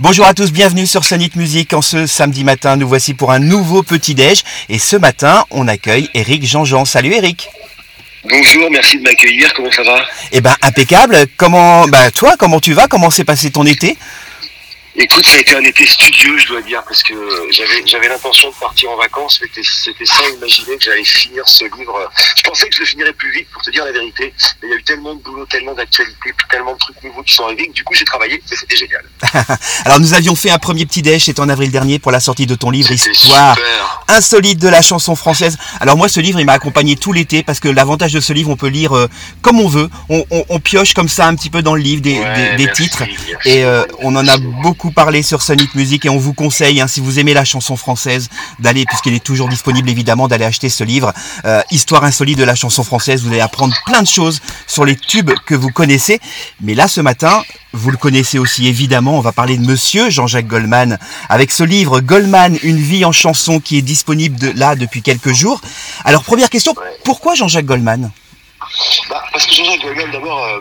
Bonjour à tous, bienvenue sur Sonic Music. En ce samedi matin, nous voici pour un nouveau petit-déj. Et ce matin, on accueille Eric Jean-Jean. Salut Eric. Bonjour, merci de m'accueillir. Comment ça va? Eh ben impeccable. Comment, bah toi, comment tu vas? Comment s'est passé ton été? Écoute, ça a été un été studieux, je dois dire, parce que j'avais j'avais l'intention de partir en vacances, mais c'était sans imaginer que j'allais finir ce livre. Je pensais que je le finirais plus vite, pour te dire la vérité, mais il y a eu tellement de boulot, tellement d'actualités, tellement de trucs nouveaux qui sont arrivés, que du coup j'ai travaillé, et c'était génial. Alors nous avions fait un premier petit déj, c'était en avril dernier pour la sortie de ton livre Histoire super. insolite de la chanson française. Alors moi ce livre il m'a accompagné tout l'été parce que l'avantage de ce livre on peut lire euh, comme on veut, on, on- on pioche comme ça un petit peu dans le livre des, Ouais, des- des merci, titres merci. et euh, on en a beaucoup parlé sur Sonic Music et on vous conseille hein, si vous aimez la chanson française d'aller puisqu'il est toujours disponible évidemment d'aller acheter ce livre euh, Histoire insolite de la chanson française. Vous allez apprendre plein de choses sur les tubes que vous connaissez. Mais là ce matin vous le connaissez aussi évidemment, on va parler de monsieur Jean-Jacques Goldman avec ce livre Goldman, une vie en chanson qui est disponible de, là depuis quelques jours. Alors première question, pourquoi Jean-Jacques Goldman? Bah, parce que Jean-Jacques Goldman, d'abord, euh,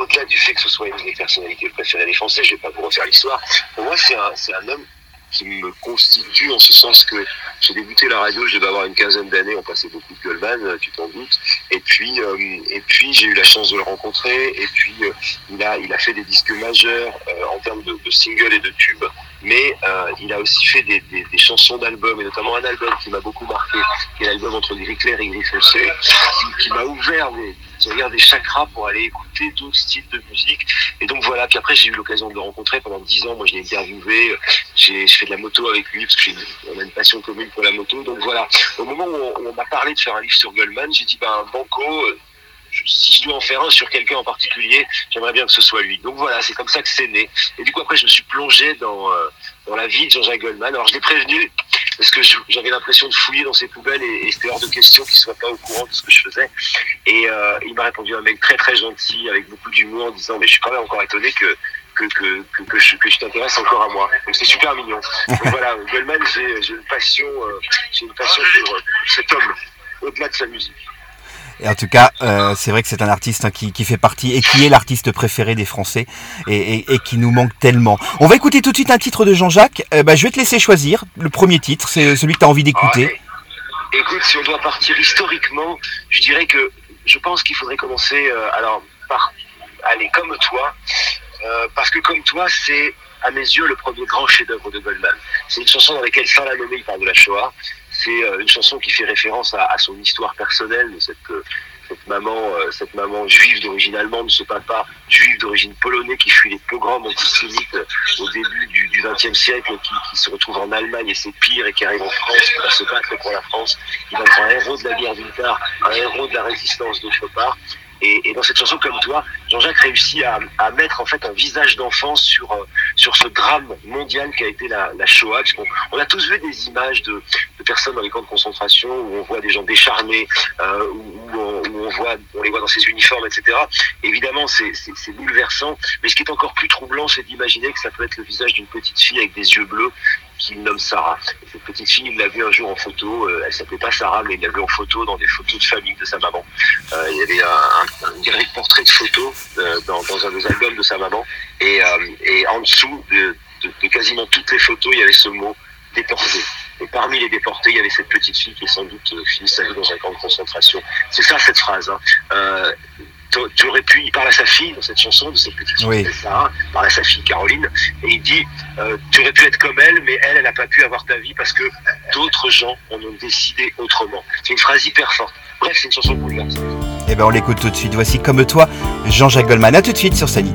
au-delà du fait que ce soit une des personnalités préférées des Français, je vais pas vous refaire l'histoire, pour moi, c'est un, homme qui me constitue en ce sens que j'ai débuté la radio, je devais avoir une quinzaine d'années, on passait beaucoup de Goldman, euh, tu t'en doutes, et puis, euh, puis j'ai eu la chance de le rencontrer, et puis euh, il, a, il a fait des disques majeurs en termes de, de singles et de tubes, mais il a aussi fait des chansons d'albums, et notamment un album qui m'a beaucoup marqué, qui est l'album entre gris clair et gris foncé, qui, qui m'a ouvert des, regardé des chakras pour aller écouter d'autres styles de musique. Et donc voilà, puis après j'ai eu l'occasion de le rencontrer pendant dix ans. Moi je l'ai interviewé, j'ai je fais de la moto avec lui parce que j'ai une- on a une passion commune pour la moto. Donc voilà, au moment où on, m'a parlé de faire un livre sur Goldman, j'ai dit ben Banco, euh, si je dois en faire un sur quelqu'un en particulier, j'aimerais bien que ce soit lui. Donc voilà, c'est comme ça que c'est né. Et du coup après je me suis plongé dans, euh, dans la vie de Jean-Jacques Goldman. Alors je l'ai prévenu parce que je- j'avais l'impression de fouiller dans ses poubelles et, et c'était hors de question qu'il soit pas au courant de ce que je faisais. Et euh, il m'a répondu un mec très très gentil, avec beaucoup d'humour, en disant mais je suis quand même encore étonné que que que que, que je, que je t'intéresse encore à moi. Donc c'est super mignon. Donc voilà, Goldman, j'ai j'ai une passion, euh, j'ai une passion pour euh, cet homme au-delà de sa musique. En tout cas, euh, c'est vrai que c'est un artiste hein, qui, fait partie et qui est l'artiste préféré des Français et, qui nous manque tellement. On va écouter tout de suite un titre de Jean-Jacques. Euh, bah, je vais te laisser choisir. Le premier titre, c'est celui que tu as envie d'écouter. Ah, écoute, si on doit partir historiquement, je dirais que je pense qu'il faudrait commencer euh, par aller comme toi, euh, parce que comme toi, c'est à mes yeux le premier grand chef-d'œuvre de Goldman. C'est une chanson dans laquelle il parle de la Shoah. C'est euh, une chanson qui fait référence à, à son histoire personnelle de cette euh, cette maman, euh, cette maman juive d'origine allemande, ce papa juif d'origine polonais qui fuit les pogroms antisémites au début du XXe siècle, qui, qui se retrouve en Allemagne et c'est pire, et qui arrive en France, va se battre pour la France, qui va être un héros de la guerre d'une part, un héros de la résistance d'autre part. Et, et dans cette chanson comme toi, Jean-Jacques réussit à, à mettre en fait un visage d'enfant sur sur ce drame mondial qui a été la, la Shoah. On a tous vu des images de, de personnes dans les camps de concentration où on voit des gens décharnés, euh, où, on, les voit dans ces uniformes, etc. Évidemment, c'est bouleversant. Mais ce qui est encore plus troublant, c'est d'imaginer que ça peut être le visage d'une petite fille avec des yeux bleus qu'il nomme Sarah. Et cette petite fille, il l'a vue un jour en photo. euh, elle s'appelait pas Sarah, mais il l'a vue en photo dans des photos de famille de sa maman. Euh, il y avait un, un, galerie de photos euh, dans, un des albums de sa maman. Et, en dessous de, de, de quasiment toutes les photos, il y avait ce mot déporté. Et parmi les déportés, il y avait cette petite fille qui sans doute euh, fini sa vie dans un camp de concentration. C'est ça cette phrase. Hein. Euh, tu- aurais pu, il parle à sa fille dans cette chanson, de cette petite fille Oui. Sarah, il parle à sa fille Caroline, et il dit, euh, tu aurais pu être comme elle, mais elle, elle n'a pas pu avoir ta vie parce que d'autres gens en ont décidé autrement. C'est une phrase hyper forte. Bref, c'est une chanson bouleversante. Et ben on l'écoute tout de suite. Voici comme toi, Jean-Jacques Goldman. À tout de suite sur Sanit.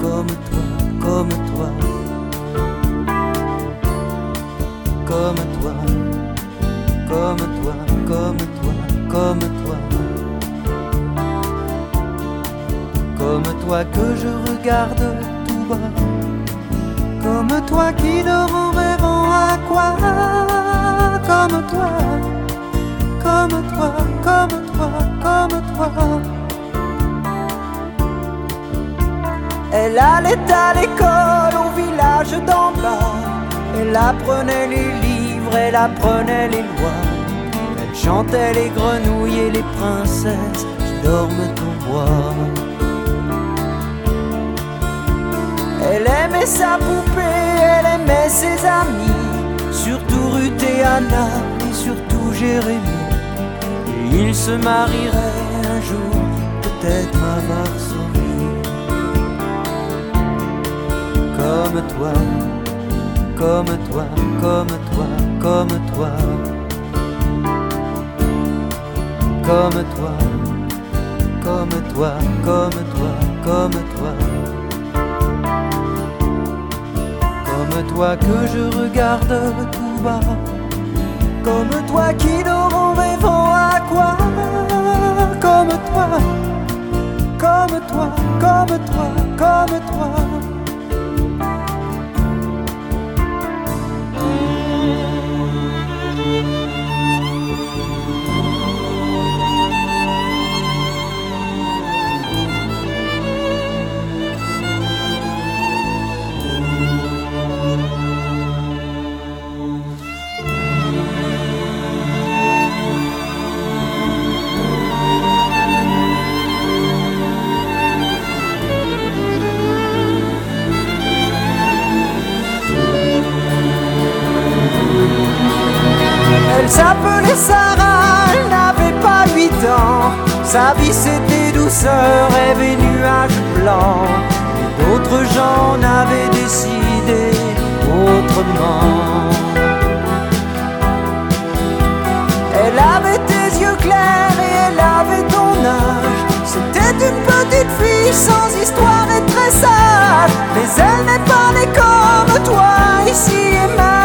comme toi, comme toi, comme toi, comme toi, comme toi, comme toi, comme toi que je regarde tout bas, comme toi qui dort en à quoi, comme toi, comme toi, comme toi, comme toi. Elle allait à l'école au village d'en bas. Elle apprenait les livres, elle apprenait les lois. Elle chantait les grenouilles et les princesses qui dorment au bois. Elle aimait sa poupée, elle aimait ses amis, surtout Ruth et Anna et surtout Jérémie. Et ils se marieraient un jour, peut-être à Varsovie. Comme toi, comme toi, comme toi, comme toi, comme toi, comme toi, comme toi, comme toi, comme toi que je regarde tout bas, comme toi qui dort en à quoi, comme toi, comme toi, comme toi, comme toi. S'appelait Sarah, elle n'avait pas huit ans. Sa vie c'était douceur, rêve et nuages blancs. D'autres gens n'avaient décidé autrement. Elle avait tes yeux clairs et elle avait ton âge. C'était une petite fille sans histoire et très sage. Mais elle n'est pas née comme toi ici et maintenant.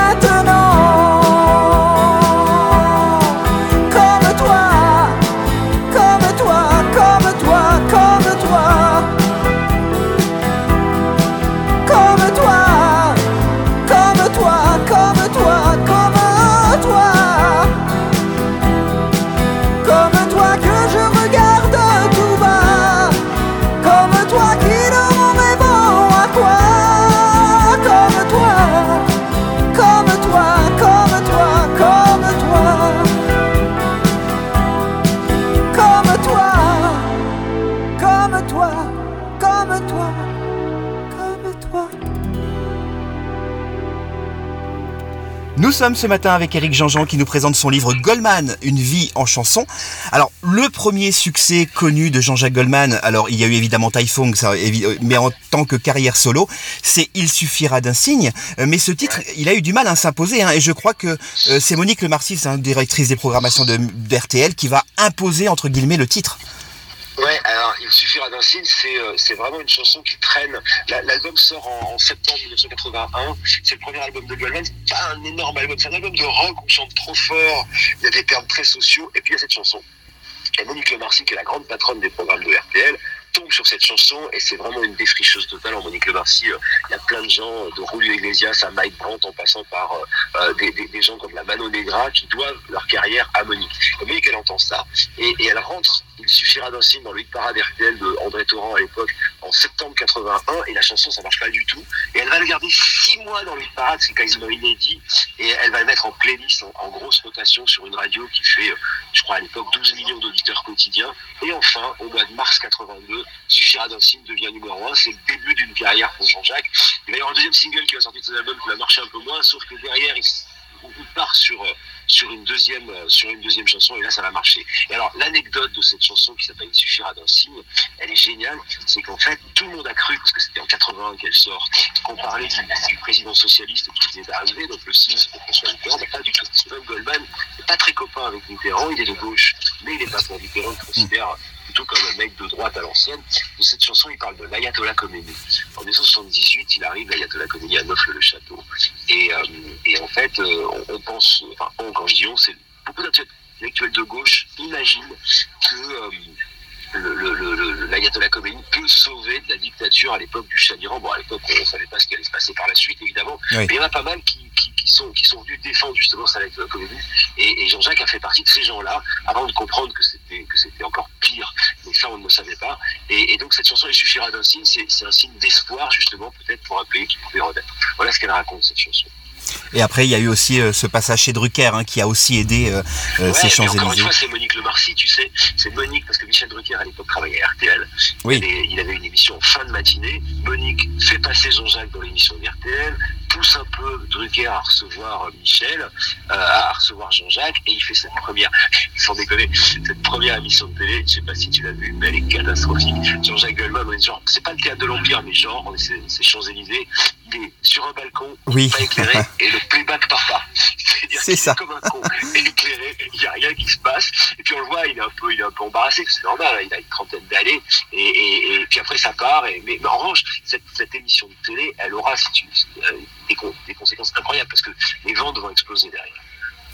Sommes ce matin avec Eric Jean-Jean qui nous présente son livre Goldman, une vie en chanson. Alors, le premier succès connu de Jean-Jacques Goldman, alors il y a eu évidemment Typhoon, euh, mais en tant que carrière solo, c'est Il suffira d'un signe. Euh, Mais ce titre, il a eu du mal à s'imposer, hein, et je crois que euh, c'est Monique Le Marcis, hein, directrice des programmations de- d'RTL, qui va imposer entre guillemets le titre. Suffira d'un signe, c'est euh, c'est vraiment une chanson qui traîne. La- L'album sort en, septembre 1981. C'est le premier album de Goldman. C'est pas un énorme album, c'est un album de rock où on chante trop fort. Il y a des termes très sociaux. Et puis il y a cette chanson. Et Monique Lemarcy, qui est la grande patronne des programmes de RTL, tombe sur cette chanson et c'est vraiment une défricheuse totale en Monique Lemarcy. euh, Il y a plein de gens, euh, de Julio Iglesias à Mike Brandt, en passant par des, des- gens comme la Mano Negra, qui doivent leur carrière à Monique. Et Monique, elle entend ça et elle rentre. Il suffira d'un signe dans le hit parade RTL de André Torrent à l'époque en septembre 81 et la chanson ça marche pas du tout. Et elle va le garder six mois dans le hit parade c'est quasiment inédit et elle va le mettre en playlist en, grosse rotation sur une radio qui fait euh, je crois à l'époque 12 millions d'auditeurs quotidiens. Et enfin au mois de mars 82 suffira d'un signe devient numéro 1 c'est le début d'une carrière pour Jean-Jacques. Il va y avoir un deuxième single qui va sortir de cet album qui va marcher un peu moins sauf que derrière il, part sur sur une deuxième sur une deuxième chanson et là ça va marcher. Et alors l'anecdote de cette chanson qui s'appelle Il suffira d'un signe, elle est géniale, c'est qu'en fait tout le monde a cru parce que c'était en 80 qu'elle sort, qu'on parlait du, président socialiste qui venait d'arriver, donc le signe c'était François Mitterrand, mais pas du tout. Steven Goldman n'est pas très copain avec Mitterrand, il est de gauche, mais il n'est pas pour Mitterrand, il considère plutôt comme un mec de droite à l'ancienne. Dans cette chanson, il parle de l'Ayatollah Khomeini. En 1978, il arrive, l'Ayatollah Khomeini à Neuf-le-Château. Et, euh, et, en fait, euh, on, pense, enfin, quand je dis on, c'est beaucoup d'intellectuels de gauche imaginent que euh, l'ayatollah Khomeini peut sauver de la dictature à l'époque du Shah d'Iran. Bon, à l'époque, on ne savait pas ce qui allait se passer par la suite, évidemment. Mais il y en a pas mal qui, sont, qui sont venus défendre justement ça l'ayatollah Khomeini. Et, Jean-Jacques a fait partie de ces gens-là avant de comprendre que c'était, encore pire. Mais ça, on ne le savait pas. Et, donc, cette chanson, il suffira d'un signe. C'est, c'est un signe d'espoir, justement, peut-être pour un pays qui pouvait renaître. Voilà ce qu'elle raconte, cette chanson. Et après, il y a eu aussi euh, ce passage chez Drucker hein, qui a aussi aidé euh, euh, ces Champs-Élysées. Encore une fois, c'est Monique Lemarcy, tu sais. C'est Monique, parce que Michel Drucker, à l'époque, travaillait à RTL. Oui. Il, avait, une émission fin de matinée. Monique fait passer Jean-Jacques dans l'émission de RTL pousse un peu Drucker à recevoir Michel, à recevoir Jean-Jacques, et il fait cette première, sans déconner, cette première émission de télé, je sais pas si tu l'as vue, mais elle est catastrophique. Jean-Jacques Goldman, on est genre, c'est pas le théâtre de l'Empire, mais genre, c'est Champs-Élysées, sur un balcon, pas éclairé, et le playback part pas. C'est-à-dire ça. comme un con, éclairé, il n'y a rien qui se passe. Et puis on le voit, il est un peu, il est un peu embarrassé, c'est normal, hein, il a une trentaine d'années, et, et, puis après ça part. Et, mais, en revanche, cette, cette, émission de télé, elle aura si tu, euh, des, des conséquences incroyables, parce que les ventes vont exploser derrière.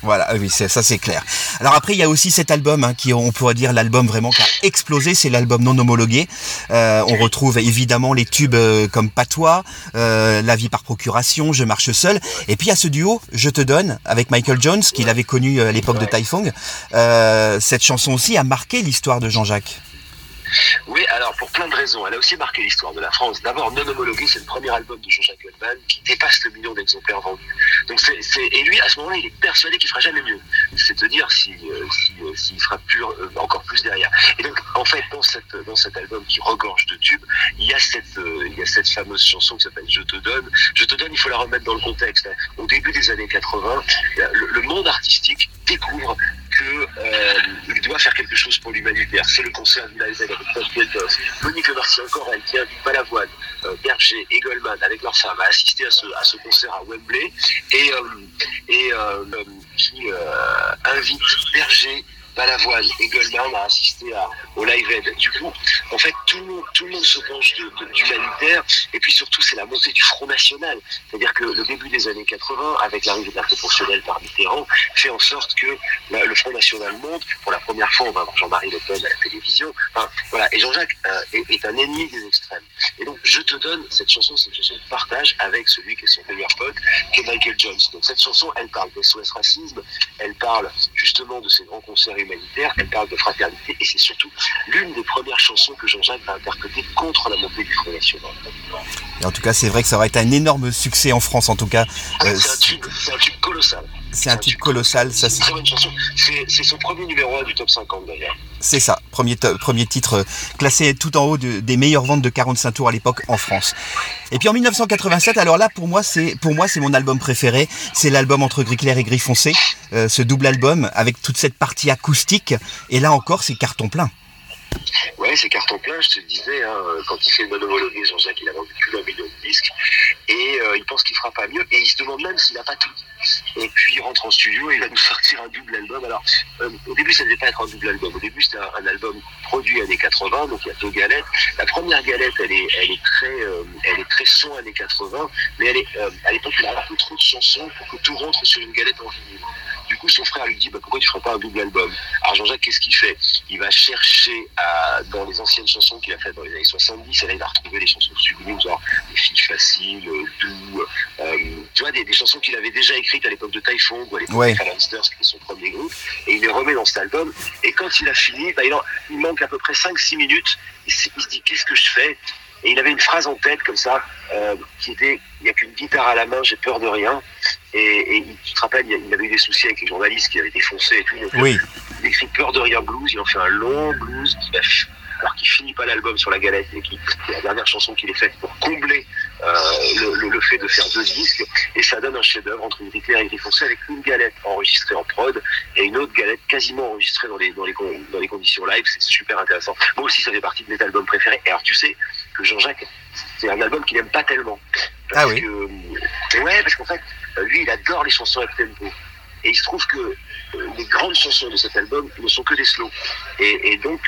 Voilà, oui, ça c'est clair. Alors après, il y a aussi cet album hein, qui, on pourrait dire, l'album vraiment qui a explosé, c'est l'album non homologué. Euh, on retrouve évidemment les tubes euh, comme Patois, euh, La vie par procuration, Je marche seul. Et puis il y a ce duo, Je te donne, avec Michael Jones, qu'il avait connu à l'époque de Typhon. cette chanson aussi a marqué l'histoire de Jean-Jacques. Oui, alors pour plein de raisons. Elle a aussi marqué l'histoire de la France. D'abord, Non homologué, c'est le premier album de Jean-Jacques Goldman qui dépasse le million d'exemplaires vendus. C'est, et lui, à ce moment-là, il est persuadé qu'il fera jamais mieux. C'est te dire s'il euh, euh, fera plus, euh, encore plus derrière. Et donc, en fait, dans, cet album qui regorge de tubes, il y a cette, fameuse chanson qui s'appelle Je te donne. Je te donne, il faut la remettre dans le contexte. Au début des années 80, le, le monde artistique découvre qu'il euh, doit faire quelque chose pour l'humanitaire. C'est le concert du Live avec. Monique encore, elle tient du Balavoine, euh, Berger et Goldman avec leur femme à assister à ce, concert à Wembley et, euh, et euh, qui invite Berger, Balavoine et Goldman a assisté à, au Live Aid. Du coup, en fait, tout le monde, se penche d'humanitaire. Et puis surtout, c'est la montée du Front National. C'est-à-dire que le début des années 80, avec l'arrivée de la proportionnelle par Mitterrand, fait en sorte que le Front National monte. Pour la première fois, on va voir Jean-Marie Le Pen à la télévision. Enfin, voilà. Et Jean-Jacques euh, est, un ennemi des extrêmes. Et donc, je te donne cette chanson, c'est une chanson de partage avec celui qui est son meilleur pote, qui est Michael Jones. Donc, cette chanson, elle parle d'SOS racisme, elle parle justement de ces grands concerts humanitaire, elle parle de fraternité et c'est surtout l'une des premières chansons que Jean-Jacques va interpréter contre la montée du Front National. Et en tout cas, c'est vrai que ça aurait été un énorme succès en France, en tout cas. Euh, c'est un, tube colossal. C'est un, tube colossal, ça c'est. C'est son premier numéro 1 du top 50 d'ailleurs. C'est ça, premier, premier titre euh, classé tout en haut des meilleures ventes de 45 tours à l'époque en France. Et puis en 1987, alors là pour moi c'est pour moi c'est mon album préféré, c'est l'album entre gris clair et gris foncé, euh, ce double album avec toute cette partie acoustique. Et là encore c'est carton plein. Ouais, c'est carton plein, je te disais, hein, quand il fait le monomologie, Jean-Jacques, il a vendu plus d'un million de disques, et euh, il pense qu'il fera pas mieux, et il se demande même s'il n'a pas tout dit. Et puis il rentre en studio et il va nous sortir un double album. Alors, euh, au début, ça ne devait pas être un double album. Au début, c'était un, album produit années 80, donc il y a deux galettes. La première galette, elle est, très, euh, elle très son années 80, mais elle est, à l'époque, il a un peu trop de chansons pour que tout rentre sur une galette en vinyle. Du coup, son frère lui dit bah, pourquoi tu ferais pas un double album? Alors Jean-Jacques, qu'est-ce qu'il fait? Il va chercher à, dans les anciennes chansons qu'il a faites dans les années 70, et là il va retrouver des chansons sublimes, genre des filles faciles, doux, euh, tu vois, des, chansons qu'il avait déjà écrites à l'époque de Typhoon ou à l'époque de Phalansters, qui est son premier groupe, et il les remet dans cet album. Et quand il a fini, bah, il, il manque à peu près 5-6 minutes. Il, il se dit qu'est-ce que je fais? Et il avait une phrase en tête comme ça, euh, qui était il n'y a qu'une guitare à la main, j'ai peur de rien. Et, et tu te rappelles, il avait eu des soucis avec les journalistes qui avaient défoncé et tout. oui. Il écrit Peur de rien blues, il en fait un long blues qui va alors qu'il finit pas l'album sur la galette et qui est la dernière chanson qu'il ait faite pour combler euh, le, le, fait de faire deux disques. Et ça donne un chef-d'œuvre entre une Claire et Gris foncé avec une galette enregistrée en prod et une autre galette quasiment enregistrée dans les, dans les, dans les conditions live. C'est super intéressant. Moi aussi, ça fait partie de mes albums préférés. Et alors, tu sais que Jean-Jacques, c'est un album qu'il n'aime pas tellement. ah oui. Que, ouais, parce qu'en fait, lui, il adore les chansons à tempo. Et il se trouve que euh, les grandes chansons de cet album ne sont que des slows. Et, et donc,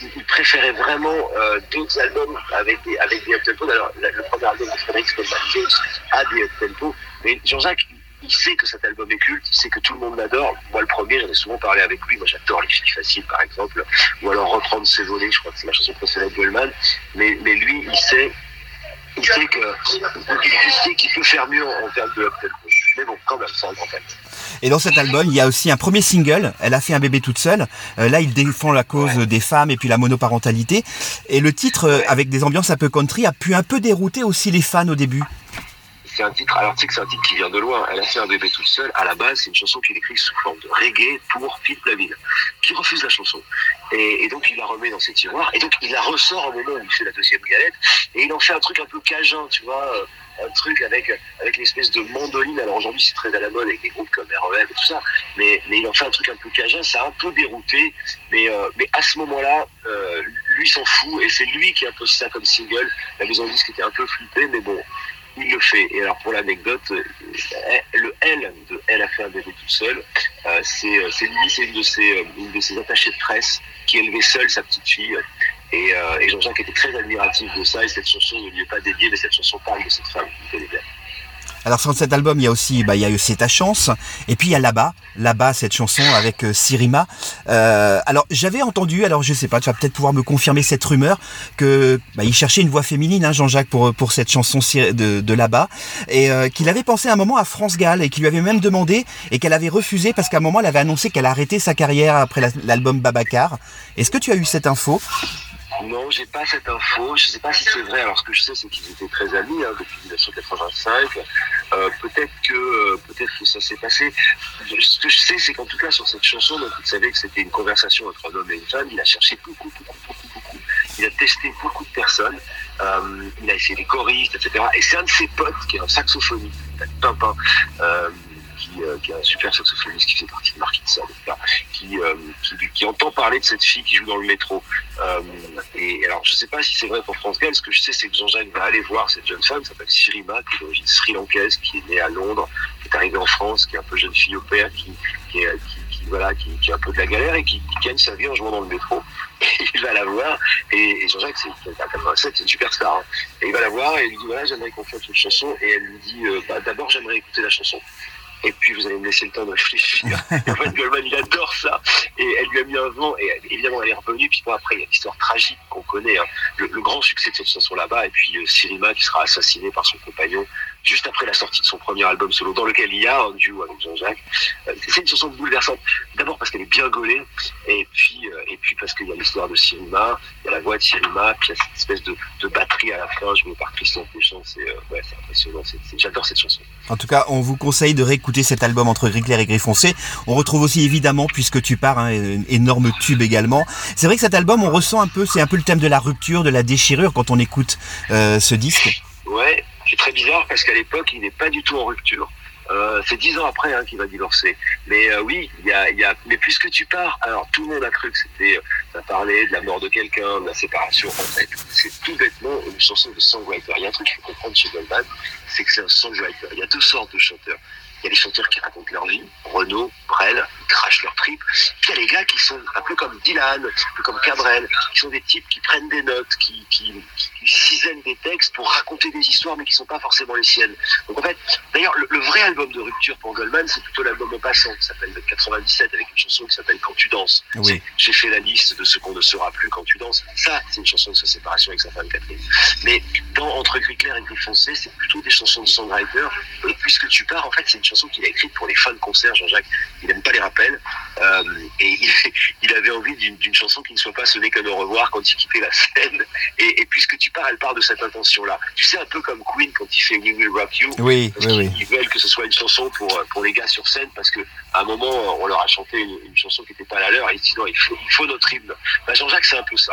il préférait vraiment euh, d'autres albums avec des, avec des up-tempo. Alors, le premier album de Frédéric Spellman a des up-tempo. Mais Jean-Jacques, il sait que cet album est culte, il sait que tout le monde l'adore. Moi, le premier, j'en ai souvent parlé avec lui. Moi, j'adore Les filles faciles, par exemple. Ou alors Reprendre ses volets, je crois que c'est la chanson précédente de Goldman. Mais, mais lui, il sait, il sait que, il sait qu'il peut faire mieux en, termes de up-tempo. Mais bon, quand même, c'est un grand thème. Et dans cet album, il y a aussi un premier single. Elle a fait un bébé toute seule. Euh, là, il défend la cause des femmes et puis la monoparentalité. Et le titre, euh, avec des ambiances un peu country, a pu un peu dérouter aussi les fans au début. C'est un titre, alors tu sais que c'est un titre qui vient de loin. Elle a fait un bébé toute seule. À la base, c'est une chanson qu'il écrit sous forme de reggae pour Philippe Laville, qui refuse la chanson. Et, et, donc il la remet dans ses tiroirs. Et donc il la ressort au moment où il fait la deuxième galette. Et il en fait un truc un peu cajun, tu vois. Euh, un truc avec, avec l'espèce de mandoline. Alors aujourd'hui, c'est très à la mode avec des groupes comme REM et tout ça, mais, mais il en fait un truc un peu cajun. Ça a un peu dérouté, mais, euh, mais à ce moment-là, euh, lui s'en fout et c'est lui qui a posé ça comme single. La maison disque était un peu flippée, mais bon, il le fait. Et alors pour l'anecdote, euh, le L de Elle a fait un bébé tout seul, euh, c'est lui, c'est une de ses une de attachées de presse qui élevait seule sa petite fille et, euh, Jean-Jacques était très admiratif de ça, et cette chanson ne lui est pas dédiée, mais cette chanson parle de cette femme bien. Alors sur cet album, il y a aussi, bah, il y a C'est ta chance, et puis il y a là-bas, là-bas cette chanson avec euh, Sirima. Euh, alors j'avais entendu, alors je sais pas, tu vas peut-être pouvoir me confirmer cette rumeur que bah, il cherchait une voix féminine, hein, Jean-Jacques, pour pour cette chanson de, là-bas, et euh, qu'il avait pensé un moment à France Gall et qu'il lui avait même demandé et qu'elle avait refusé parce qu'à un moment elle avait annoncé qu'elle arrêtait sa carrière après l'album Babacar. Est-ce que tu as eu cette info? Non, j'ai pas cette info. Je sais pas si c'est vrai. Alors, ce que je sais, c'est qu'ils étaient très amis hein, depuis 1985. Euh, peut-être que euh, peut-être que ça s'est passé. Ce que je sais, c'est qu'en tout cas sur cette chanson, donc il savait que c'était une conversation entre un homme et une femme. Il a cherché beaucoup, beaucoup, beaucoup, beaucoup. Il a testé beaucoup de personnes. Euh, il a essayé des choristes, etc. Et c'est un de ses potes qui est un saxophoniste, Pimpin, euh, euh, qui, est un super saxophoniste qui fait partie de Marquis qui, euh, qui, qui, entend parler de cette fille qui joue dans le métro. Euh, et alors, je sais pas si c'est vrai pour France Gall, ce que je sais, c'est que Jean-Jacques va aller voir cette jeune femme, qui s'appelle Sirima, qui est d'origine sri-lankaise, qui est née à Londres, qui est arrivée en France, qui est un peu jeune fille au père, qui, qui, qui, voilà, qui, qui a un peu de la galère et qui, gagne sa vie en jouant dans le métro. Et il va la voir, et, Jean-Jacques, c'est à 87, c'est une superstar. Hein. Et il va la voir et il lui dit voilà, j'aimerais qu'on fasse une chanson. Et elle lui dit bah, d'abord, j'aimerais écouter la chanson et puis vous allez me laisser le temps de réfléchir. en fait, Goldman, il adore ça, et elle lui a mis un vent, et évidemment, elle est revenue, puis bon, après, il y a l'histoire tragique qu'on connaît, hein. le, grand succès de cette chanson là-bas, et puis euh, Sirima qui sera assassiné par son compagnon juste après la sortie de son premier album solo, dans lequel il y a un duo avec Jean-Jacques. Euh, c'est une chanson bouleversante, d'abord parce qu'elle est bien gaulée, et puis, euh, et puis parce qu'il y a l'histoire de Sirima, il y a la voix de Sirima, puis il y a cette espèce de, de batterie à la fin, jouée par Christian Péchant, c'est ouais, impressionnant, j'adore cette chanson. En tout cas, on vous conseille de réécouter cet album entre gris clair et gris foncé. On retrouve aussi évidemment, puisque tu pars, un hein, énorme tube également. C'est vrai que cet album, on ressent un peu, c'est un peu le thème de la rupture, de la déchirure quand on écoute euh, ce disque. Ouais, c'est très bizarre parce qu'à l'époque, il n'est pas du tout en rupture. Euh, c'est dix ans après hein, qu'il va divorcer. Mais euh, oui, il y a, y a, mais puisque tu pars, alors tout le monde a cru que c'était, ça parlait de la mort de quelqu'un, de la séparation. En fait, c'est tout bêtement une chanson de songwriter. Il y a un truc qu'il faut comprendre chez Goldman, c'est que c'est un songwriter. Il y a deux sortes de chanteurs. Il y a des chanteurs qui racontent leur vie, Renaud, Brel, ils crachent leur trip. Puis il y a les gars qui sont un peu comme Dylan, un peu comme Cabrel, qui sont des types qui prennent des notes, qui, qui, qui des textes pour raconter des histoires, mais qui sont pas forcément les siennes. Donc en fait, d'ailleurs, le, vrai album de rupture pour Goldman, c'est plutôt l'album en passant, qui s'appelle 97, avec une chanson qui s'appelle Quand tu danses. Oui. J'ai fait la liste de ce qu'on ne sera plus quand tu danses. Ça, c'est une chanson de sa séparation avec sa femme Catherine. Mais dans Entre gris clair et gris foncé, c'est plutôt des chansons de songwriter. Puisque tu pars, en fait, c'est une chanson qu'il a écrite pour les fans de concert, Jean-Jacques. Il n'aime pas les rappels. Euh, et il, avait envie d'une chanson qui ne soit pas ce n'est qu'un au revoir quand il quittait la scène. Et, puisque tu pars, elle part de cette intention-là. Tu sais, un peu comme Queen quand il fait We Will Rock You. Oui, oui, oui. Ils veulent que ce soit une chanson pour, pour les gars sur scène parce qu'à un moment, on leur a chanté une, chanson qui n'était pas la leur et ils disent non, il faut, il faut notre hymne. Bah, Jean-Jacques, c'est un peu ça.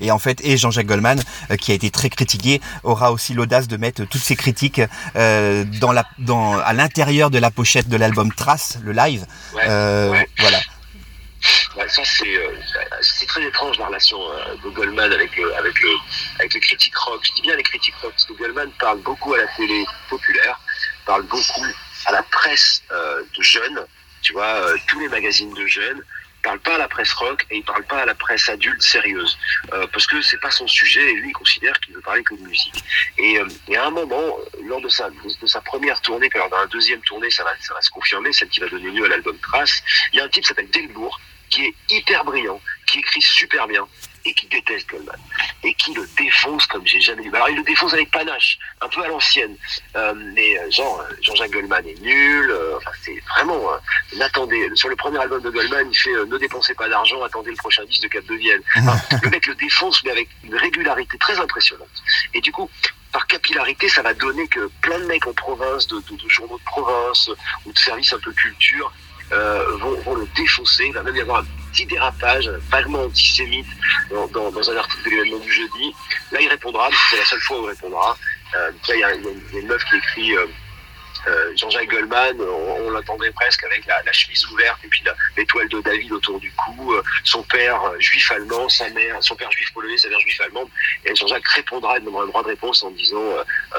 Et en fait, et Jean-Jacques Goldman, qui a été très critiqué, aura aussi l'audace de mettre toutes ces critiques dans la, dans, à l'intérieur de la pochette de l'album Trace, le live. Voilà ça euh, c'est très étrange la relation euh, de Goldman avec le, avec le avec les critiques rock. Je dis bien les critiques rock parce que Goldman parle beaucoup à la télé populaire, parle beaucoup à la presse euh, de jeunes, tu vois, tous les magazines de jeunes, parle pas à la presse rock et il parle pas à la presse adulte sérieuse parce que c'est pas son sujet et lui il considère qu'il veut parler que de musique et, et, à un moment lors de sa première tournée alors dans la deuxième tournée ça va se confirmer celle qui va donner lieu à l'album Trace il y a un type qui s'appelle Delbourg qui est hyper brillant, qui écrit super bien et qui déteste Goldman et qui le défonce comme j'ai jamais vu. Alors il le défonce avec panache, un peu à l'ancienne, euh, mais euh, genre euh, Jean-Jacques Goldman est nul. enfin c'est sur le premier album de Goldman, il fait ne dépensez pas d'argent, attendez le prochain disque de Cap de Vienne. le mec le défonce mais avec une régularité très impressionnante. Et du coup, par capillarité, ça va donner que plein de mecs en province, de, de journaux de province ou de services un peu culture euh, vont, vont, le défoncer. Il va même y avoir un petit dérapage vaguement antisémite dans, dans, dans un article de l'événement du jeudi. Là, il répondra, c'est la seule fois où il répondra. Euh, là, il y, a, il y a une meuf qui écrit euh, euh, Jean-Jacques Goldman, on, l'attendait presque avec la, chemise ouverte et puis l'étoile de David autour du cou, euh, son père euh, juif allemand, sa mère, son père juif polonais, sa mère juif allemande. Et Jean-Jacques répondra, demandera un droit de réponse en disant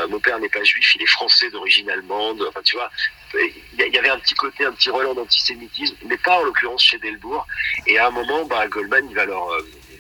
mon père n'est pas juif, il est français d'origine allemande. Enfin, tu vois, il y avait un petit côté, un petit relent d'antisémitisme, mais pas en l'occurrence chez Delbourg. Et à un moment, bah, Goldman, il va leur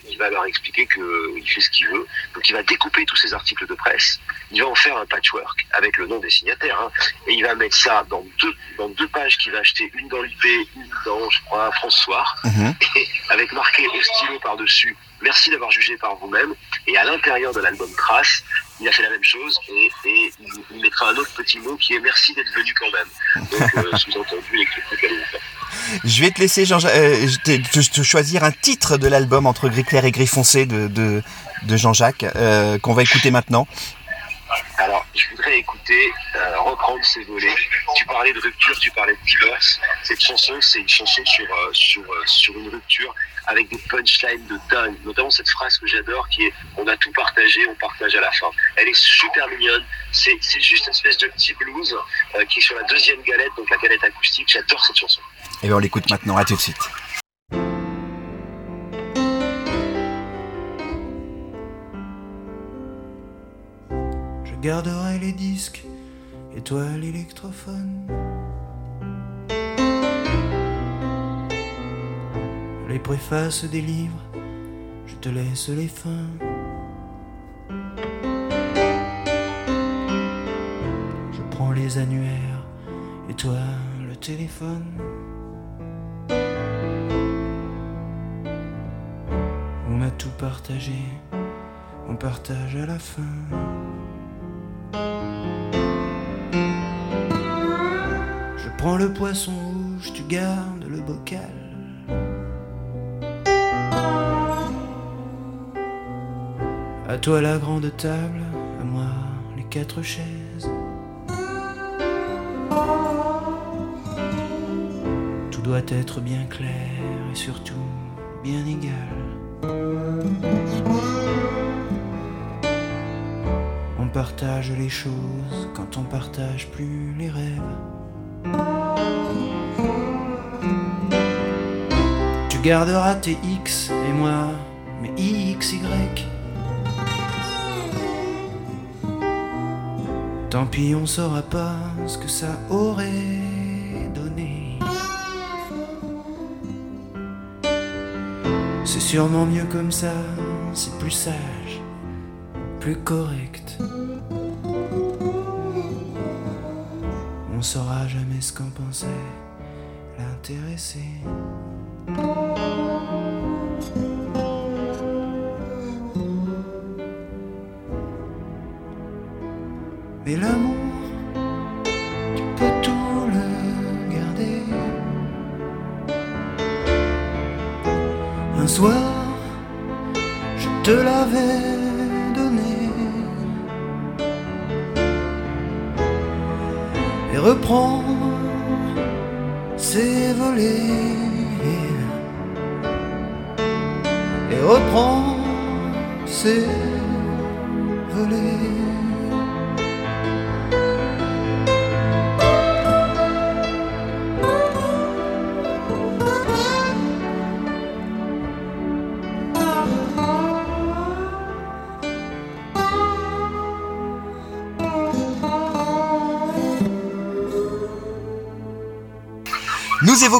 il va leur expliquer qu'il fait ce qu'il veut. Donc il va découper tous ces articles de presse, il va en faire un patchwork avec le nom des signataires, hein. et il va mettre ça dans deux, dans deux pages qu'il va acheter, une dans l'IP, une dans, je crois, François, mhm. et avec marqué au stylo par-dessus, merci d'avoir jugé par vous-même, et à l'intérieur de l'album Trace, il a fait la même chose, et, il, mettra un autre petit mot qui est merci d'être venu quand même. Donc, euh, sous-entendu, l'écriture qu'elle faire. Je vais te laisser Jean, euh, te, choisir un titre de l'album entre gris clair et gris foncé de, de, Jean-Jacques euh, qu'on va écouter maintenant. Alors, je voudrais écouter, euh, reprendre ces volets. Tu parlais de rupture, tu parlais de divorce. Cette chanson, c'est une chanson sur, sur, sur une rupture avec des punchlines de dingue. Notamment cette phrase que j'adore qui est On a tout partagé, on partage à la fin. Elle est super mignonne. C'est juste une espèce de petit blues qui est sur la deuxième galette, donc la galette acoustique. J'adore cette chanson. Et bien on l'écoute maintenant, à tout de suite. Je garderai les disques et toi l'électrophone. Les préfaces des livres, je te laisse les fins. Je prends les annuaires et toi le téléphone. Tout partagé, on partage à la fin. Je prends le poisson rouge, tu gardes le bocal. À toi la grande table, à moi les quatre chaises. Tout doit être bien clair et surtout bien égal. On partage les choses quand on partage plus les rêves. Tu garderas tes X et moi mes XY. Tant pis, on saura pas ce que ça aurait sûrement mieux comme ça, c'est plus sage, plus correct. On saura jamais ce qu'en pensait l'intéressé.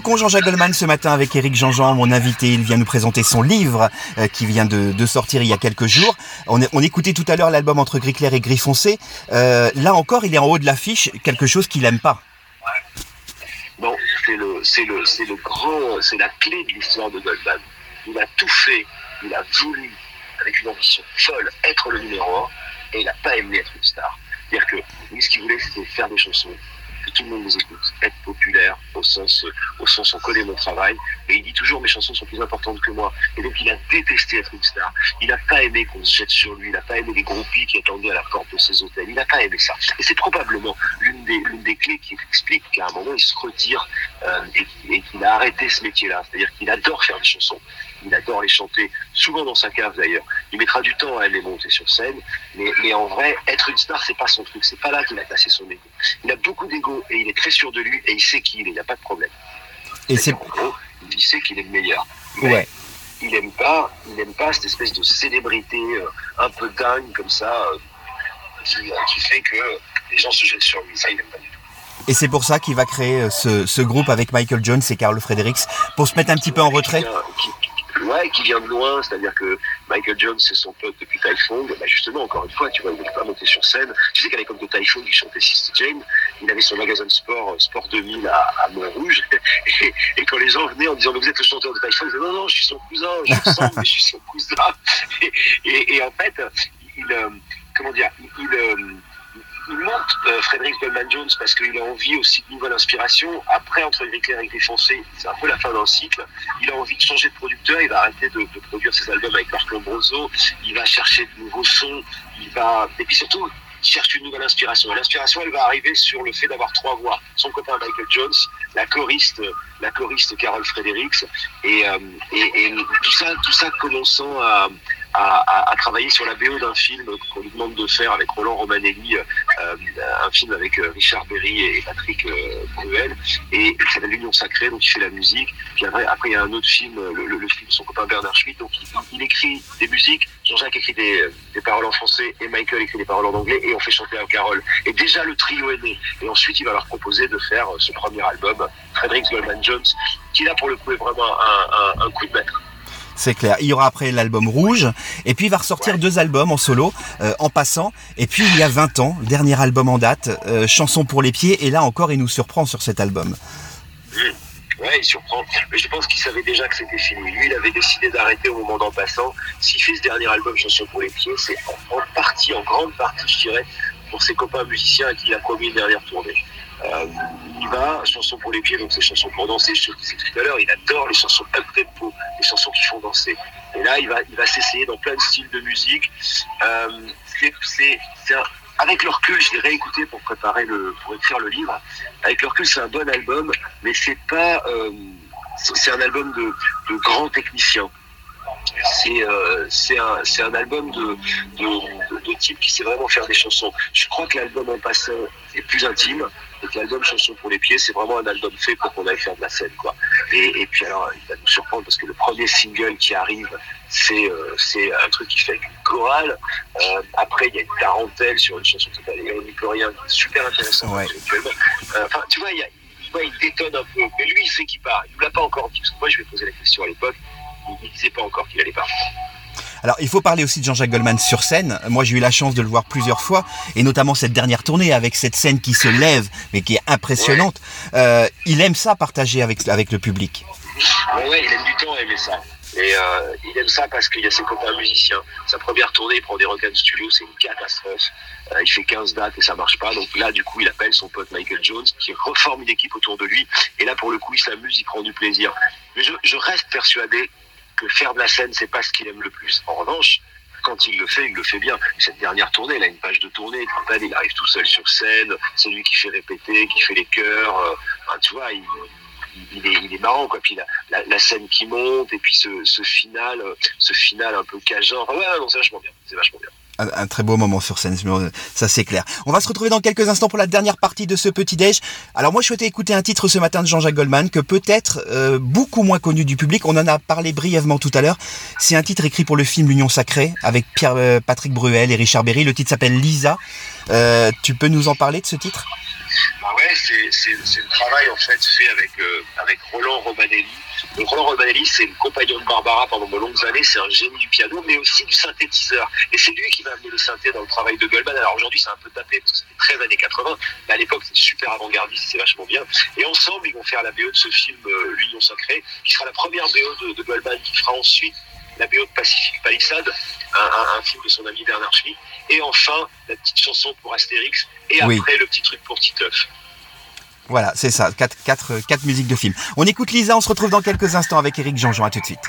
Évoquons Jean-Jacques Goldman ce matin avec Eric Jean-Jean, mon invité. Il vient nous présenter son livre euh, qui vient de, sortir il y a quelques jours. On, on écoutait tout à l'heure l'album Entre gris clair et gris foncé. Euh, là encore, il est en haut de l'affiche, quelque chose qu'il n'aime pas. Non, c'est le, c'est le, c'est le grand, c'est la clé de l'histoire de Goldman. Il a tout fait, il a voulu, avec une ambition folle, être le numéro un, et il n'a pas aimé être une star. C'est-à-dire que lui, ce qu'il voulait, c'était faire des chansons tout le monde nous écoute, être populaire au sens, au sens on connaît mon travail. Et il dit toujours mes chansons sont plus importantes que moi. Et donc il a détesté être une star. Il n'a pas aimé qu'on se jette sur lui. Il n'a pas aimé les groupies qui attendaient à la porte de ses hôtels. Il n'a pas aimé ça. Et c'est probablement l'une des, clés qui explique qu'à un moment il se retire euh, et, qu'il a arrêté ce métier-là. C'est-à-dire qu'il adore faire des chansons. Il adore les chanter, souvent dans sa cave d'ailleurs. Il mettra du temps à les monter sur scène, mais, mais en vrai, être une star, c'est pas son truc. C'est pas là qu'il a cassé son ego. Il a beaucoup d'ego et il est très sûr de lui et il sait qui il est. Il n'y a pas de problème. Et c'est il sait qu'il est le meilleur. ouais. Il aime pas, il aime pas cette espèce de célébrité euh, un peu dingue comme ça, euh, qui, fait que les gens se jettent sur lui. Ça, il n'aime pas du tout. Et c'est pour ça qu'il va créer euh, ce, ce, groupe avec Michael Jones et Carl Fredericks pour se mettre un petit peu en retrait. Qui vient de loin, c'est-à-dire que Michael Jones, c'est son pote depuis Typhoon. Bah justement, encore une fois, tu vois, il ne voulait pas monter sur scène. Tu sais qu'à l'époque de Typhoon, il chantait Sister Jane. Il avait son magasin de sport, euh, Sport 2000 à, Montrouge. Et, quand les gens venaient en disant, vous êtes le chanteur de Typhoon, ils disaient, non, non, je suis son cousin, je sens, mais je suis son cousin. Et, et, en fait, il, euh, comment dire, il, euh, il monte euh, Frédéric Goldman Jones parce qu'il a envie aussi de nouvelles inspirations. Après, entre Gris clair et Gris foncé, c'est un peu la fin d'un cycle. Il a envie de changer de producteur. Il va arrêter de, produire ses albums avec Marc Lombroso. Il va chercher de nouveaux sons. Il va, et puis surtout, il cherche une nouvelle inspiration. L'inspiration, elle va arriver sur le fait d'avoir trois voix. Son copain Michael Jones, la choriste, la choriste Carol Fredericks, et, euh, et, et tout ça, tout ça commençant à, à, travailler sur la BO d'un film qu'on lui demande de faire avec Roland Romanelli, euh, un film avec euh, Richard Berry et Patrick euh, Bruel, et qui s'appelle L'Union Sacrée, donc il fait la musique. Après, il y a un autre film, le, film de son copain Bernard Schmitt, donc il, écrit des musiques, Jean-Jacques écrit des, paroles en français et Michael écrit des paroles en anglais, et on fait chanter à Carole. Et déjà le trio est né. Et ensuite, il va leur proposer de faire ce premier album, Frederick Goldman Jones, qui là pour le coup est vraiment un, un coup de maître. C'est clair. Il y aura après l'album Rouge, et puis il va ressortir deux albums en solo, euh, en passant. Et puis il y a 20 ans, dernier album en date, euh, Chanson pour les pieds, et là encore il nous surprend sur cet album. Mmh. Ouais, il surprend. Mais je pense qu'il savait déjà que c'était fini. Lui, il avait décidé d'arrêter au moment d'en passant. S'il fait ce dernier album, Chanson pour les pieds, c'est en, partie, en grande partie, je dirais, pour ses copains musiciens à qui il a promis une dernière tournée. Euh, il va, chanson pour les pieds, donc c'est chansons pour danser, je te disais tout à l'heure, il adore les chansons up tempo, les chansons qui font danser. Et là, il va, il va s'essayer dans plein de styles de musique. Euh, c'est, avec le recul, je l'ai réécouté pour préparer le, pour écrire le livre. Avec le recul, c'est un bon album, mais c'est pas, euh, c'est un album de, de grands techniciens c'est euh, un, un, album de, de, de, type qui sait vraiment faire des chansons. Je crois que l'album en passant est plus intime que l'album Chanson pour les pieds, c'est vraiment un album fait pour qu'on aille faire de la scène. Quoi. Et, et, puis alors, il va nous surprendre parce que le premier single qui arrive, c'est euh, un truc qui fait avec une chorale. Euh, après, il y a une tarentelle sur une chanson qui s'appelle qui est super intéressante ouais. Euh, enfin, tu vois, il, y a, il, il détonne un peu. Mais lui, il sait qu'il part. Il ne l'a pas encore dit. Parce que moi, je vais poser la question à l'époque il ne disait pas encore qu'il allait partir. Alors, il faut parler aussi de Jean-Jacques Goldman sur scène. Moi, j'ai eu la chance de le voir plusieurs fois, et notamment cette dernière tournée avec cette scène qui se lève, mais qui est impressionnante. Euh, il aime ça partager avec, avec le public. Il aime du temps à aimer ça. Et euh, il aime ça parce qu'il y a ses copains musiciens. Sa première tournée, il prend des Rock Studio, c'est une catastrophe. Euh, il fait 15 dates et ça marche pas. Donc là, du coup, il appelle son pote Michael Jones, qui reforme une équipe autour de lui. Et là, pour le coup, il s'amuse, il prend du plaisir. Mais je, je reste persuadé que faire de la scène, c'est pas ce qu'il aime le plus. En revanche, quand il le fait, il le fait bien. Cette dernière tournée, il a une page de tournée, il arrive tout seul sur scène, c'est lui qui fait répéter, qui fait les chœurs. Euh, tu vois, il, est, il est marrant quoi. Puis la, la, scène qui monte et puis ce, ce final, ce final un peu cageant. ouais, non, c'est vachement bien. C'est vachement bien un, très beau moment sur scène, ça c'est clair. On va se retrouver dans quelques instants pour la dernière partie de ce petit déj. Alors moi je souhaitais écouter un titre ce matin de Jean-Jacques Goldman que peut-être euh, beaucoup moins connu du public. On en a parlé brièvement tout à l'heure. C'est un titre écrit pour le film L'Union Sacrée avec Pierre euh, Patrick Bruel et Richard Berry. Le titre s'appelle Lisa. Euh, tu peux nous en parler de ce titre? Bah ouais, c'est le travail en fait fait avec avec Roland Romanelli donc Roland Romanelli, c'est le compagnon de Barbara pendant de longues années, c'est un génie du piano, mais aussi du synthétiseur. Et c'est lui qui va amener le synthé dans le travail de Goldman. Alors aujourd'hui, c'est un peu tapé parce que c'était 13 années 80, mais à l'époque, c'était super avant-gardiste, c'est vachement bien. Et ensemble, ils vont faire la BO de ce film euh, L'Union Sacrée, qui sera la première BO de, Goldman, qui fera ensuite la BO de Pacific Palisade, un, film de son ami Bernard Schmitt, et enfin la petite chanson pour Astérix, et après le petit truc pour Titeuf. Voilà, c'est ça, quatre, quatre, quatre musiques de film. On écoute Lisa, on se retrouve dans quelques instants avec Eric Jean-Jean, à tout de suite.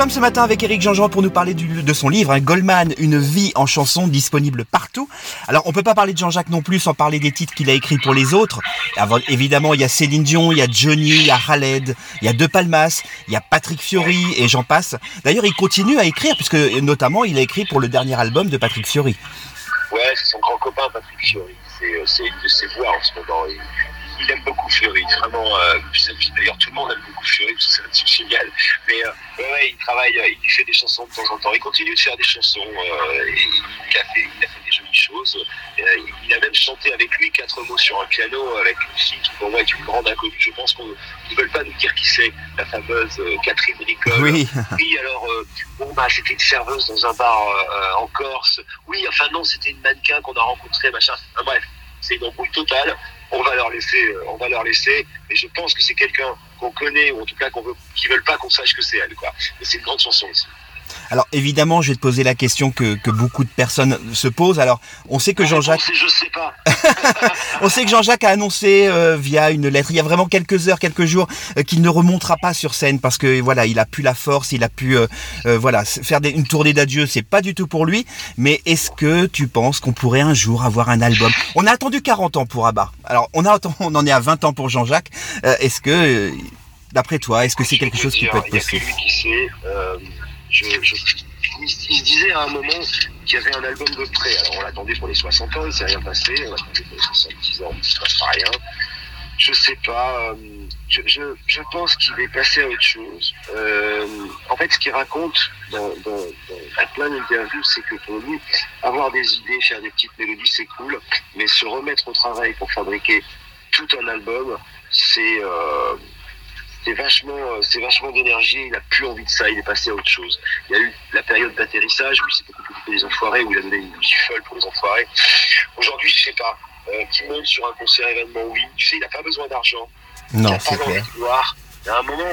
Sommes ce matin avec Eric Jean-Jean pour nous parler de son livre, hein, Goldman, une vie en chanson, disponible partout. Alors, on peut pas parler de Jean-Jacques non plus sans parler des titres qu'il a écrits pour les autres. évidemment, il y a Céline Dion, il y a Johnny, il y a Khaled, il y a De Palmas, il y a Patrick Fiori et j'en passe. D'ailleurs, il continue à écrire puisque notamment, il a écrit pour le dernier album de Patrick Fiori. Ouais, c'est son grand copain Patrick Fiori. C'est euh, une de ses voix en ce moment il aime beaucoup Fleury, vraiment. Euh, D'ailleurs, tout le monde aime beaucoup Fleury, parce que c'est génial. Mais euh, ouais, il travaille, euh, il fait des chansons de temps en temps. Il continue de faire des chansons. Et il, a fait, il a fait des jolies choses. Il a même chanté avec lui quatre mots sur un piano avec une fille qui, pour moi, est une grande inconnue. Je pense qu'ils ne veulent pas nous dire qui c'est, la fameuse Catherine Nicole. Oui. Oui, alors, euh, bon, bah, c'était une serveuse dans un bar euh, en Corse. Oui, enfin, non, c'était une mannequin qu'on a rencontrée, machin. Enfin, bref, c'est une embrouille totale. On va leur laisser, euh, on va leur laisser. Mais je pense que c'est quelqu'un qu'on connaît, ou en tout cas qu'on veut, qui veulent pas qu'on sache que c'est elle, quoi. Et c'est une grande chanson aussi. Alors évidemment, je vais te poser la question que, que beaucoup de personnes se posent. Alors, on sait que Jean-Jacques, Je sais pas. on sait que Jean-Jacques a annoncé euh, via une lettre, il y a vraiment quelques heures, quelques jours, euh, qu'il ne remontera pas sur scène parce que voilà, il a plus la force, il a pu euh, voilà faire des- une tournée d'adieu, c'est pas du tout pour lui. Mais est-ce que tu penses qu'on pourrait un jour avoir un album? On a attendu 40 ans pour Abba. Alors on a attendu- on en est à 20 ans pour Jean-Jacques. Euh, est-ce que D'après toi, est-ce que c'est quelque chose qui peut être possible? lui qui sait. Euh, je, il, se disait à un moment qu'il y avait un album de près. Alors on l'attendait pour les 60 ans, il s'est rien passé. On l'attendait pour les 70 ans, il ne se passe pas rien. Je sais pas. euh, Je, je, pense qu'il est passé à autre chose. Euh, en fait, ce qu'il raconte dans, plein d'interviews, c'est que pour lui, avoir des idées, faire des petites mélodies, c'est cool, mais se remettre au travail pour fabriquer tout un album, c'est euh, c'est vachement, euh, c'est vachement d'énergie. Il a plus envie de ça. Il est passé à autre chose. Il y a eu la période d'atterrissage où il s'est beaucoup occupé des enfoirés, où il a donné une gifle pour les enfoirés. Aujourd'hui, je sais pas. Euh, qui monte sur un concert événement, oui. Tu sais, il n'a pas besoin d'argent. Il Non, n'a c'est pas clair. Il y a un moment,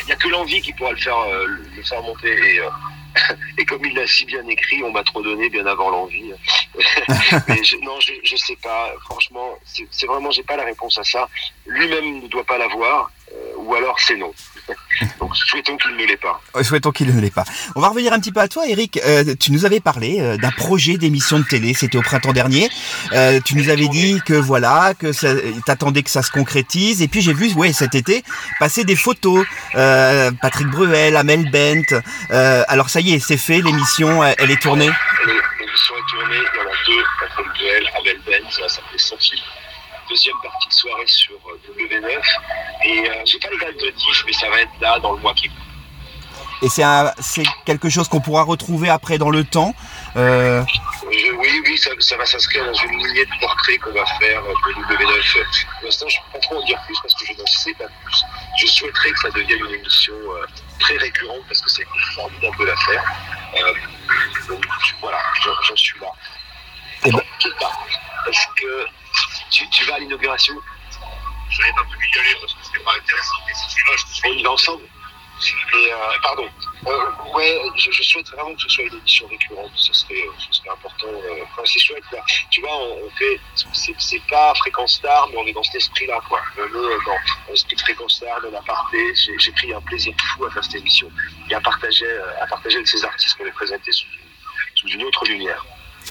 il n'y a que l'envie qui pourra le faire, euh, le faire monter. Et, euh, et comme il l'a si bien écrit, on m'a trop donné bien avant l'envie. Mais je, non, je, je sais pas. Franchement, c'est c'est vraiment, j'ai pas la réponse à ça. Lui-même ne doit pas l'avoir, euh, ou alors c'est non. Donc souhaitons qu'il ne l'ait pas. Euh, Souhaitons qu'il ne l'ait pas. On va revenir un petit peu à toi, Eric. Euh, tu nous avais parlé euh, d'un projet d'émission de télé. C'était au printemps dernier. Euh, tu nous avais dit que voilà, que ça- t'attendais que ça se concrétise. Et puis j'ai vu, ouais, cet été, passer des photos. Euh, Patrick Bruel, Amel Bent. Euh, alors ça y est, c'est fait. L'émission, elle, est tournée. L'émission est tournée, il y en a deux, Patrick Duel, Abel Ben, ça va s'appeler Sans fil. Deuxième partie de soirée sur euh, W9. Et euh, j'ai pas les dates de diff, mais ça va être là dans le mois qui vient. Et c'est quelque chose qu'on pourra retrouver après dans le temps. Euh, Je- oui, oui, ça, ça va s'inscrire dans une lignée de portraits qu'on va faire pour W9. Pour l'instant, je ne peux pas trop en dire plus parce que je n'en sais pas plus. Je souhaiterais que ça devienne une émission euh, très récurrente parce que c'est formidable de la faire. Euh, donc voilà, j'en suis là. Eh ben- que tu, tu vas à l'inauguration Je n'avais pas pu y aller parce que c'était pas intéressant, mais si tu vas, je te. On y va ensemble Et, euh, pardon. Euh, ouais, je, je souhaite vraiment que ce soit une émission récurrente. Ce serait, euh, ce serait important. euh, enfin, c'est chouette. Tu vois, on, on fait. C'est, pas fréquence star, mais on est dans cet esprit-là. Quoi. On est euh, dans cette fréquence star, dans l'aparté. J'ai, pris un plaisir fou à faire cette émission et à partager, euh, à partager avec ces artistes qu'on les présentait sous, sous une autre lumière.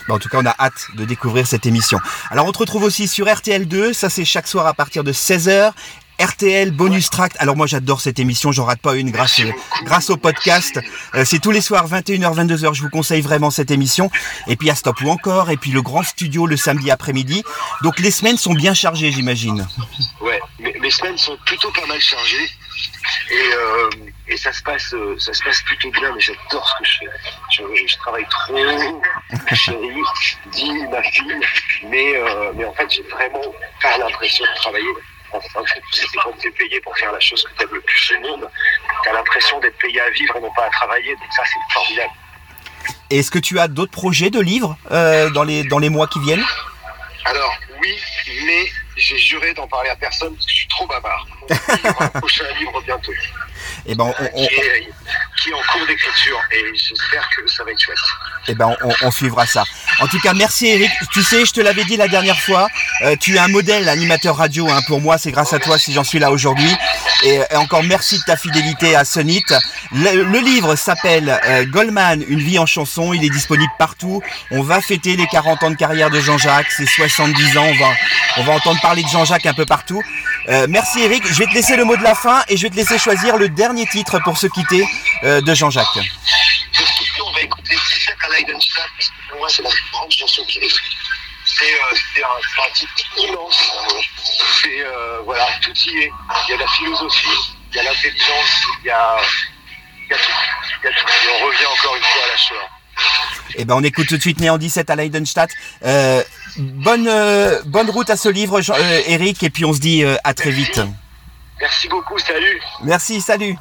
Bah, en tout cas, on a hâte de découvrir cette émission. Alors, on te retrouve aussi sur RTL2. Ça, c'est chaque soir à partir de 16h. RTL Bonus Tract. Alors moi j'adore cette émission, j'en rate pas une grâce beaucoup. grâce au podcast. Euh, c'est tous les soirs 21h 22h, je vous conseille vraiment cette émission. Et puis à Stop ou encore et puis le grand studio le samedi après-midi. Donc les semaines sont bien chargées, j'imagine. Ouais, mes, mes semaines sont plutôt pas mal chargées et, euh, et ça se passe, euh, ça se passe plutôt bien. Mais j'adore ce que je fais. Je, je travaille trop, ma chérie, dit ma fille, mais euh, mais en fait j'ai vraiment pas l'impression de travailler. C'est quand tu es payé pour faire la chose que tu aimes le plus au monde, tu as l'impression d'être payé à vivre et non pas à travailler. Donc ça, c'est formidable. Est-ce que tu as d'autres projets de livres euh, dans les dans les mois qui viennent? Alors, oui, mais j'ai juré d'en parler à personne parce que je suis trop bavard. Il y aura un prochain livre bientôt. Eh ben on, on- qui, est, qui est en cours d'écriture et j'espère que ça va être chouette. eh ben on, on suivra ça. En tout cas, merci Eric. Tu sais, je te l'avais dit la dernière fois, euh, tu es un modèle animateur radio hein, pour moi. C'est grâce à toi si j'en suis là aujourd'hui. Et, et encore merci de ta fidélité à Sonit. Le, le livre s'appelle euh, Goldman, une vie en chanson. Il est disponible partout. On va fêter les 40 ans de carrière de Jean-Jacques, ses 70 ans. On va, on va entendre parler de Jean-Jacques un peu partout. Euh, merci Eric. Je vais te laisser le mot de la fin et je vais te laisser choisir le dernier titre pour se quitter euh, de Jean-Jacques. Donc, on va écouter 17 à Leidenstadt parce que pour moi, c'est la plus grande chanson qu'il ait faite. C'est euh, c'est un, c'est un titre immense. Euh, tout y est. Il y a la philosophie, il y a l'intelligence, il y a, il y a tout. Il y a tout. Et on revient encore une fois à la Shoah. Eh ben, on écoute tout de suite Néant 17 à Leidenstadt. Euh, bonne, euh, bonne route à ce livre, Jean- Eric, et puis on se dit à très vite. Merci beaucoup, salut Merci, salut.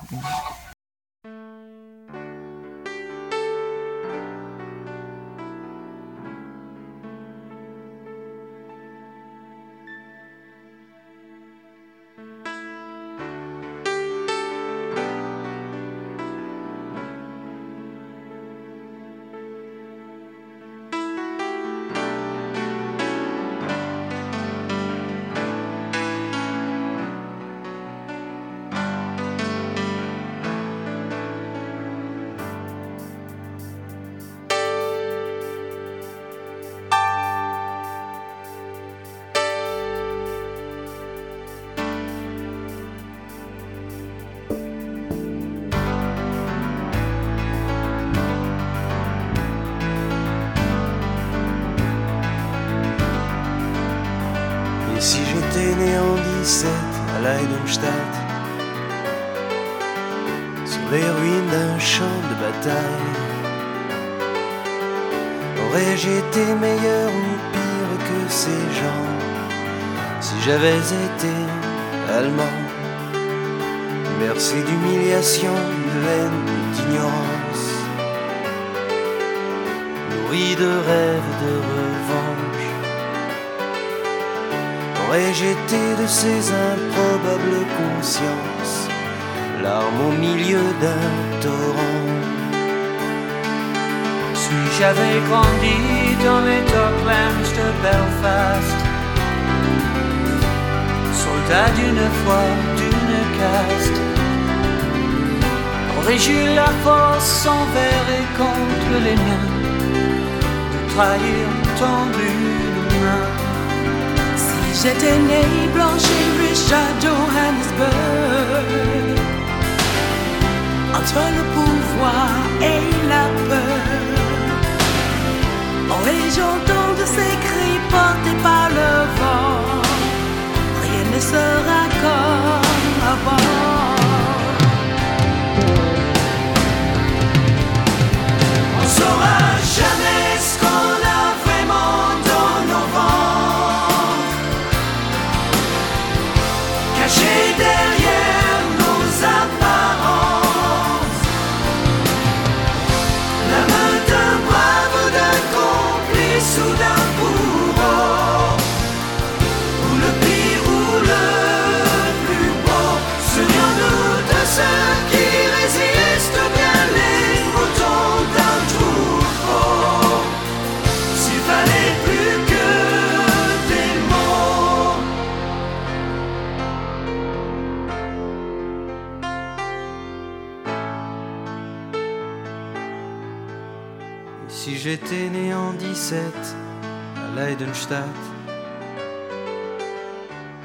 Aurais-je été meilleur ou pire que ces gens si j'avais été allemand? Bercé d'humiliation, de haine, d'ignorance, nourri de rêves de revanche. Aurais-je été de ces improbables consciences, larmes au milieu d'un torrent j'avais grandi dans les docklands de Belfast, soldat d'une foi, d'une caste, aurais-je eu la force envers et contre les miens. De trahir ton main Si j'étais né blanche et riche à Johannesburg, entre le pouvoir et la peur, aurais-je entendu ces cris portés par le vent, rien ne sera comme avant.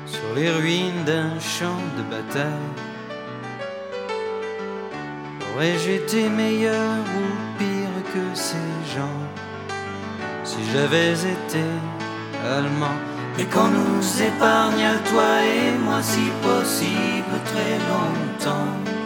Sur les ruines d'un champ de bataille, aurais-je été meilleur ou pire que ces gens si j'avais été allemand? Et qu'on nous épargne à toi et moi si possible très longtemps